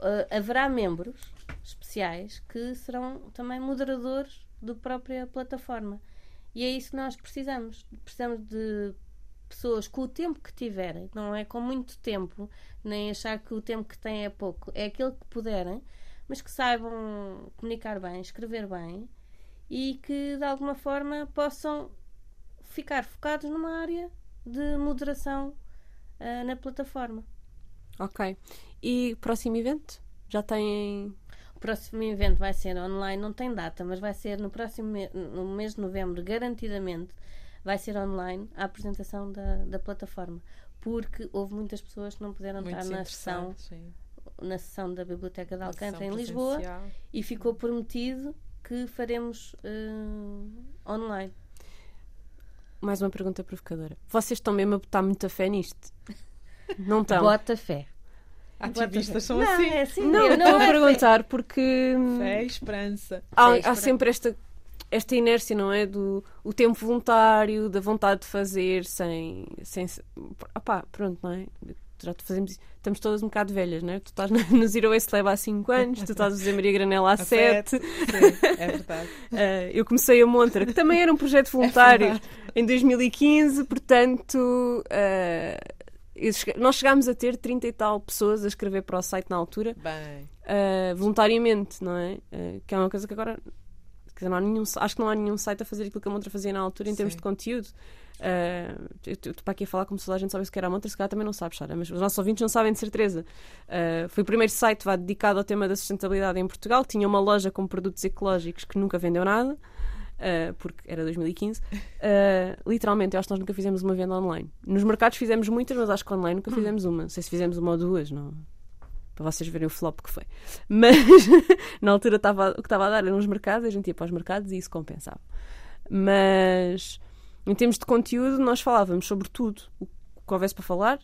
eh, haverá membros especiais que serão também moderadores da própria plataforma. E é isso que nós precisamos. Precisamos de pessoas com o tempo que tiverem, não é com muito tempo, nem achar que o tempo que têm é pouco, é aquele que puderem, mas que saibam comunicar bem, escrever bem e que de alguma forma possam ficar focados numa área de moderação ah, na plataforma. Ok. E próximo evento? Já têm. O próximo evento vai ser online, não tem data, mas vai ser no próximo no mês de novembro, garantidamente, vai ser online a apresentação da, da plataforma. Porque houve muitas pessoas que não puderam estar Muitos na sessão, sim. na sessão da Biblioteca de Alcântara em Lisboa presencial. e ficou prometido que faremos ah, online. Mais uma pergunta provocadora. Vocês estão mesmo a botar muita fé nisto? Não estão? Bota fé. Ativistas são não, assim. é assim. Não, eu estou a é perguntar porque hum, Fé e esperança. há, Fé e há sempre esta, esta inércia, não é? Do o tempo voluntário, da vontade de fazer sem. sem se- opá, pronto, não é? Já te fazemos isso. Estamos todas um bocado velhas, não é? Tu estás no Zero Waste Lab há 5 anos, tu estás a fazer Maria Granela há A 7. Sim, é verdade. Uh, eu comecei a Montra, que também era um projeto voluntário verdade. em 2015, portanto, uh, nós chegámos a ter 30 e tal pessoas a escrever para o site na altura, uh, voluntariamente, não é? Uh, que é uma coisa que agora. quer dizer, não há nenhum, acho que não há nenhum site a fazer aquilo que a Montra fazia na altura em termos Sim. de conteúdo. Uh, eu estou para aqui a falar como se toda a gente soubesse o que era a Montra, se calhar também não sabes, Sara, mas os nossos ouvintes não sabem de certeza. Uh, foi o primeiro site vá, dedicado ao tema da sustentabilidade em Portugal. Tinha uma loja com produtos ecológicos que nunca vendeu nada, uh, porque era 2015. Uh, literalmente, eu acho que nós nunca fizemos uma venda online. Nos mercados fizemos muitas, mas acho que online nunca fizemos uma. Não sei se fizemos uma ou duas, não. Para vocês verem o flop que foi. Mas na altura estava, o que estava a dar eram os mercados, a gente ia para os mercados e isso compensava. Mas em termos de conteúdo, nós falávamos sobre tudo o que houvesse para falar.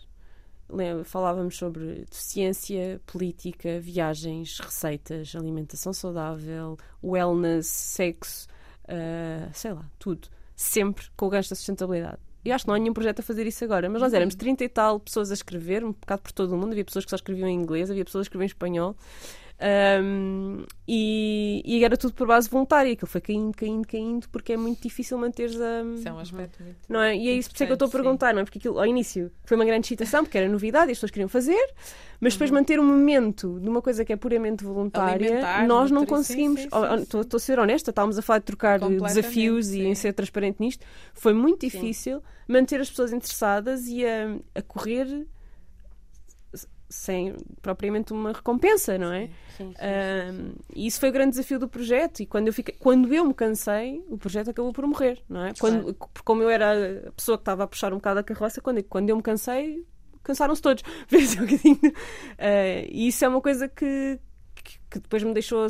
Falávamos sobre ciência, política, viagens, receitas, alimentação saudável, wellness, sexo, ah, sei lá, tudo. Sempre com o gancho da sustentabilidade. E acho que não há nenhum projeto a fazer isso agora, mas nós éramos 30 e tal pessoas a escrever, um bocado por todo o mundo. Havia pessoas que só escreviam em inglês, havia pessoas que escreviam em espanhol. Ahm, e, e era tudo por base voluntária. Aquilo foi caindo, caindo, caindo, porque é muito difícil manteres a. isso é um aspecto muito. Não é? E é isso por isso é que eu estou a perguntar, não é? Porque aquilo ao início foi uma grande excitação, porque era novidade e as pessoas queriam fazer, mas Uhum. depois manter um momento de uma coisa que é puramente voluntária, Alimentar, nós não sim, conseguimos. sim, Oh, sim, oh, sim. Estou a ser honesta, estávamos a falar de trocar desafios e em sim. ser transparente nisto. Foi muito difícil manter as pessoas interessadas e a, a correr sem propriamente uma recompensa, não é? Sim, sim. Um, e isso foi o grande desafio do projeto. E quando eu, fiquei, quando eu me cansei, o projeto acabou por morrer, não é? Quando, porque como eu era a pessoa que estava a puxar um bocado a carroça, quando, quando eu me cansei, cansaram-se todos. Fez um bocadinho. Uh, e isso é uma coisa que, que, que depois me deixou.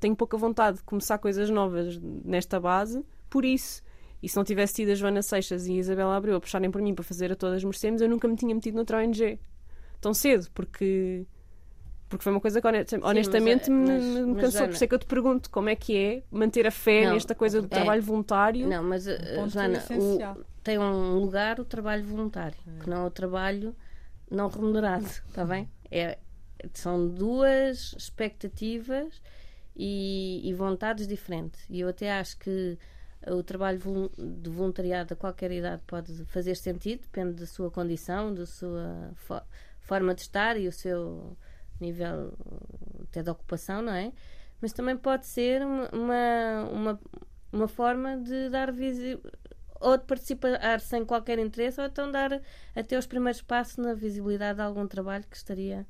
Tenho pouca vontade de começar coisas novas nesta base, por isso. E se não tivesse tido a Joana Seixas e a Isabela Abreu a puxarem por mim para fazer a todas merecemos, eu nunca me tinha metido noutra ONG tão cedo, porque. Porque foi uma coisa que honest- honestamente mas, me, mas- me- me mas, cansou. Joana- Por isso é que eu te pergunto como é que é manter a fé Não, nesta coisa do é. trabalho voluntário. Não, mas Joana, essencial. o- tem um lugar o trabalho voluntário, que não é o trabalho não remunerado, está bem? É, são duas expectativas e, e vontades diferentes. E eu até acho que o trabalho de voluntariado a qualquer idade pode fazer sentido, depende da sua condição, da sua forma de estar e o seu nível até de ocupação, não é? mas também pode ser uma, uma, uma forma de dar visibilidade ou de participar sem qualquer interesse, ou então dar até os primeiros passos na visibilidade de algum trabalho que estaria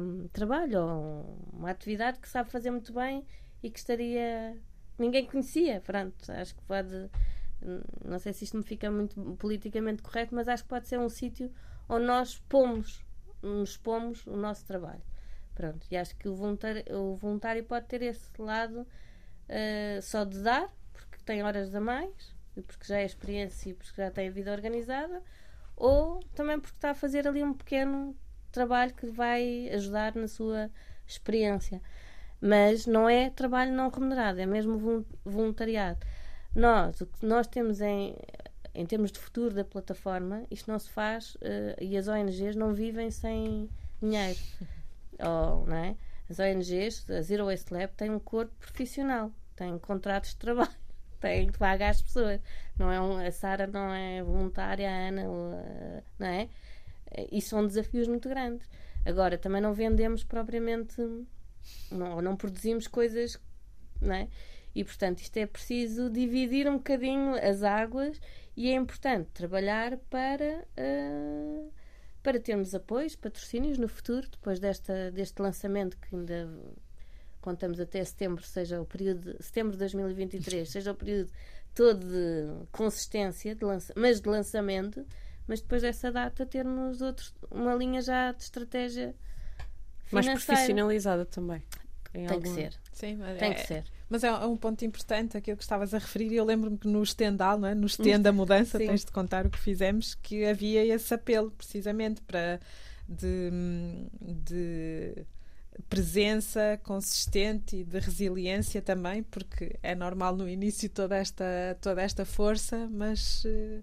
um, trabalho ou uma atividade que sabe fazer muito bem e que estaria ninguém conhecia. Pronto, acho que pode não sei se isto me fica muito politicamente correto, mas acho que pode ser um sítio onde nós pomos, nos pomos o nosso trabalho. Pronto, e acho que o voluntário, o voluntário pode ter esse lado uh, só de dar, porque tem horas a mais, e porque já é experiência e porque já tem a vida organizada, ou também porque está a fazer ali um pequeno trabalho que vai ajudar na sua experiência. Mas não é trabalho não remunerado, é mesmo voluntariado. Nós, o que nós temos em, em termos de futuro da plataforma, isto não se faz uh, e as ONGs não vivem sem dinheiro. Ou, não é? As ONGs, a Zero Waste Lab, têm um corpo profissional, têm contratos de trabalho, têm que pagar as pessoas. Não é um, a Sara não é voluntária, a Ana, uh, não é? E são desafios muito grandes. Agora, também não vendemos propriamente, não, não produzimos coisas, não é? E, portanto, isto é preciso dividir um bocadinho as águas e é importante trabalhar para, uh, para termos apoios, patrocínios no futuro, depois desta, deste lançamento que ainda contamos até setembro, seja o período de, setembro de 2023, seja o período todo de consistência, de lança, mas de lançamento, mas depois dessa data termos outros, uma linha já de estratégia financeira. mais profissionalizada também. Tem algum... que ser. Sim, tem é, que ser. Mas é um ponto importante aquilo que estavas a referir. Eu lembro-me que no estendal, não é? no stand da mudança, Sim. tens de contar o que fizemos, que havia esse apelo precisamente para de, de presença consistente e de resiliência também, porque é normal no início toda esta, toda esta força, mas uh,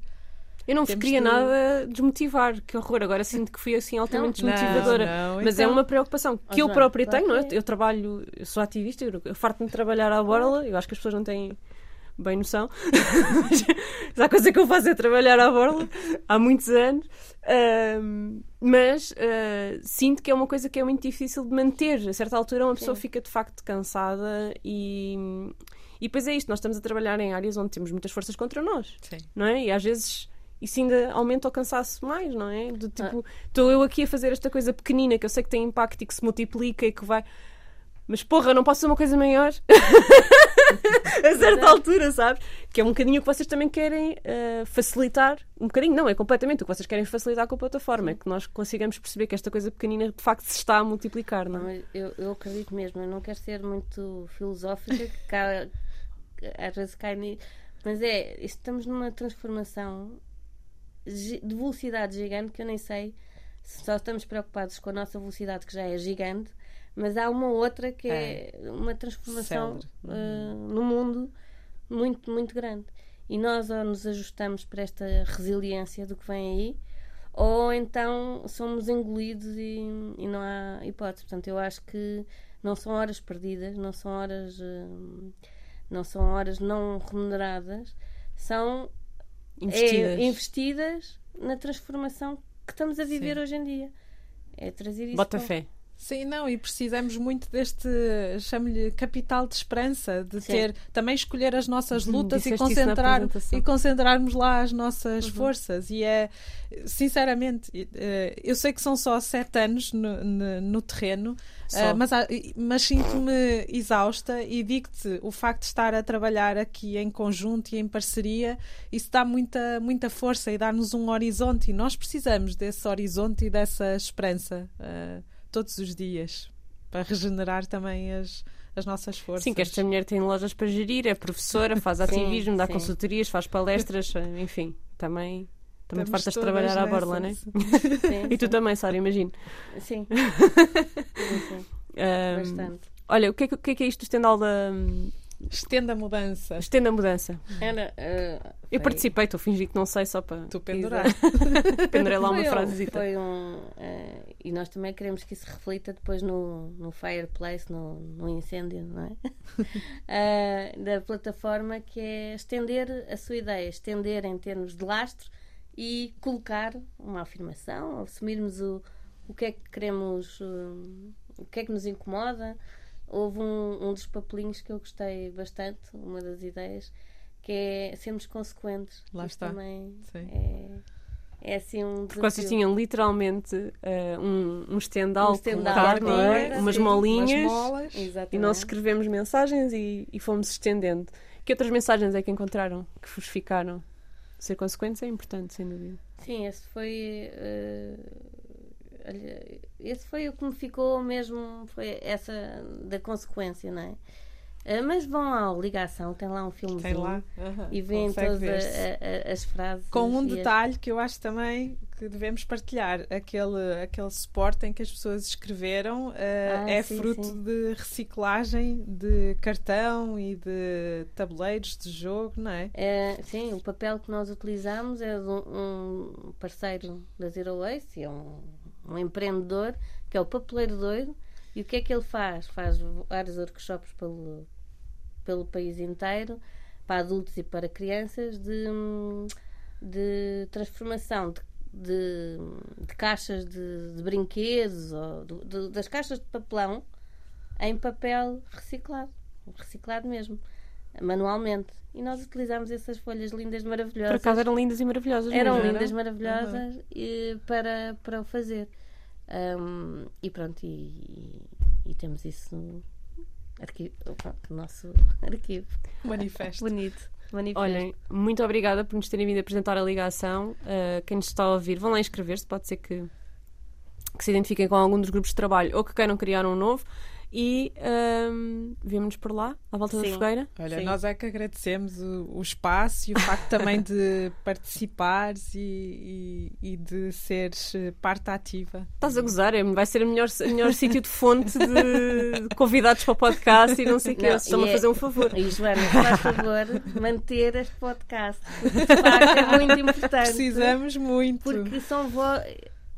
eu não vos queria de... nada desmotivar, que horror. Agora sinto que fui assim altamente não, desmotivadora. Não, não. Mas é então... é uma preocupação que eu própria tenho, não é? Eu trabalho, eu sou ativista, eu, eu farto-me de trabalhar à borla, eu acho que as pessoas não têm bem noção. mas a coisa que eu faço é trabalhar à borla há muitos anos. Uh, mas uh, sinto que é uma coisa que é muito difícil de manter. A certa altura, uma pessoa Sim. fica de facto cansada e. E depois é isto, nós estamos a trabalhar em áreas onde temos muitas forças contra nós. Sim. Não é? E às vezes isso ainda aumenta o cansaço mais, não é? De tipo, estou ah. eu aqui a fazer esta coisa pequenina que eu sei que tem impacto e que se multiplica e que vai. Mas porra, não posso ser uma coisa maior a certa altura, sabes? Que é um bocadinho o que vocês também querem uh, facilitar. Um bocadinho, não, é completamente o que vocês querem facilitar com a plataforma. É que nós consigamos perceber que esta coisa pequenina de facto se está a multiplicar, não é? Eu, eu acredito mesmo, eu não quero ser muito filosófica, que cá, às vezes cai nisso. Mas é, estamos numa transformação de velocidade gigante que eu nem sei se só estamos preocupados com a nossa velocidade, que já é gigante, mas há uma outra que é, é uma transformação uh, no mundo muito, muito grande. E nós ou nos ajustamos para esta resiliência do que vem aí, ou então somos engolidos e, e não há hipótese. Portanto, eu acho que não são horas perdidas, não são horas, uh, não são horas não remuneradas, são investidas. É, investidas na transformação que estamos a viver Sim. hoje em dia. É trazer isso. Bota fé. Sim, não, e precisamos muito deste, chamo-lhe capital de esperança, de Sim. ter, também escolher as nossas uhum, lutas e concentrar e concentrarmos lá as nossas uhum. forças. E é, sinceramente, eh, eu sei que são só sete anos no, no, no terreno, Uh, mas, mas sinto-me exausta e digo-te, o facto de estar a trabalhar aqui em conjunto e em parceria, isso dá muita, muita força e dá-nos um horizonte e nós precisamos desse horizonte e dessa esperança. Todos os dias para regenerar também as, as nossas forças. Sim, que esta mulher tem lojas para gerir, é professora, faz ativismo, sim, dá sim. consultorias, faz palestras, enfim, também. Também Estamos fartas de trabalhar à borla, não é? Sim, e tu também, Sara, imagino. Sim. sim, um, Bastante. Olha, o que é, o que é, que é isto do estendal da, Estenda a mudança. Estenda a mudança. Ana, uh, eu participei, estou a fingir que não sei só para. Tu pendurar. Pendurei lá uma frase. Foi um. Uh, e nós também queremos que isso reflita depois no, no fireplace, no, no incêndio, não é? uh, da plataforma, que é estender a sua ideia, estender em termos de lastro e colocar uma afirmação, assumirmos o, o que é que queremos, o que é que nos incomoda houve um, um dos papelinhos que eu gostei bastante, uma das ideias, que é sermos consequentes. Lá Isso está. Também Sim. é, é assim um Porque vocês desafio. tinham literalmente uh, um, um estendal Um com estendal, carne, não é? umas molinhas. Umas. E nós escrevemos mensagens e, e fomos estendendo. Que outras mensagens é que encontraram que vos ficaram? Ser consequentes é importante, sem dúvida. Sim, esse foi. eh, olha, esse foi o que me ficou mesmo. Foi essa da consequência, não é? Eh, mas vão à ligação, tem lá um filmezinho Tem lá. e consegue todas a- a- as frases. Com um e as- detalhe que eu acho também que devemos partilhar: aquele, aquele suporte em que as pessoas escreveram eh, Ah, é sim, fruto sim. de reciclagem de cartão e de tabuleiros de jogo, não é? É, sim, o papel que nós utilizamos é de um, um parceiro da Zero Waste, é um, um empreendedor, que é o Papeleiro Doido. E o que é que ele faz? Faz vários workshops pelo, pelo país inteiro, para adultos e para crianças, de, de transformação de, de, de caixas de, de brinquedos, ou das caixas de papelão, em papel reciclado. Reciclado mesmo manualmente. E nós utilizamos essas folhas lindas, Por maravilhosas. acaso eram lindas e maravilhosas. Eram mesmo. lindas, maravilhosas e, para, para o fazer. Um, e pronto, e, e temos isso no arquivo, pronto, no nosso arquivo. Manifesto. Bonito. Manifesto. Olhem, muito obrigada por nos terem vindo apresentar a ligação. Uh, quem nos está a ouvir, vão lá inscrever-se. Pode ser que, que se identifiquem com algum dos grupos de trabalho ou que queiram criar um novo. E um, vemo-nos por lá, à volta da Sim. fogueira. Olha, Sim. nós é que agradecemos o, o espaço e o facto também de participares e, e, e de seres eh, parte ativa. Estás a gozar, é- vai ser o melhor, melhor sítio de fonte de convidados para o podcast e não sei o Eles estão-me e a é- fazer um favor. E Joana, faz favor manter este podcast, porque de facto é muito importante. Precisamos muito. Porque são vo...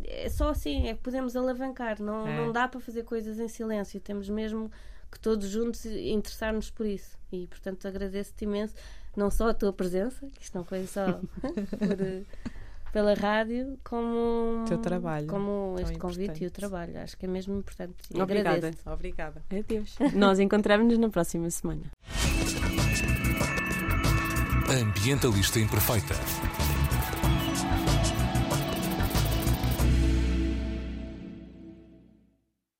é só assim é que podemos alavancar. Não, É. não dá para fazer coisas em silêncio. Temos mesmo que todos juntos interessar-nos por isso. E portanto agradeço-te imenso, não só a tua presença, que isto não foi só por, eh, pela rádio, como O teu trabalho, como este convite e o importante. trabalho. Acho que é mesmo importante. E Obrigada. Obrigada. Adeus. Nós encontramos-nos na próxima semana. Ambientalista Imperfeita.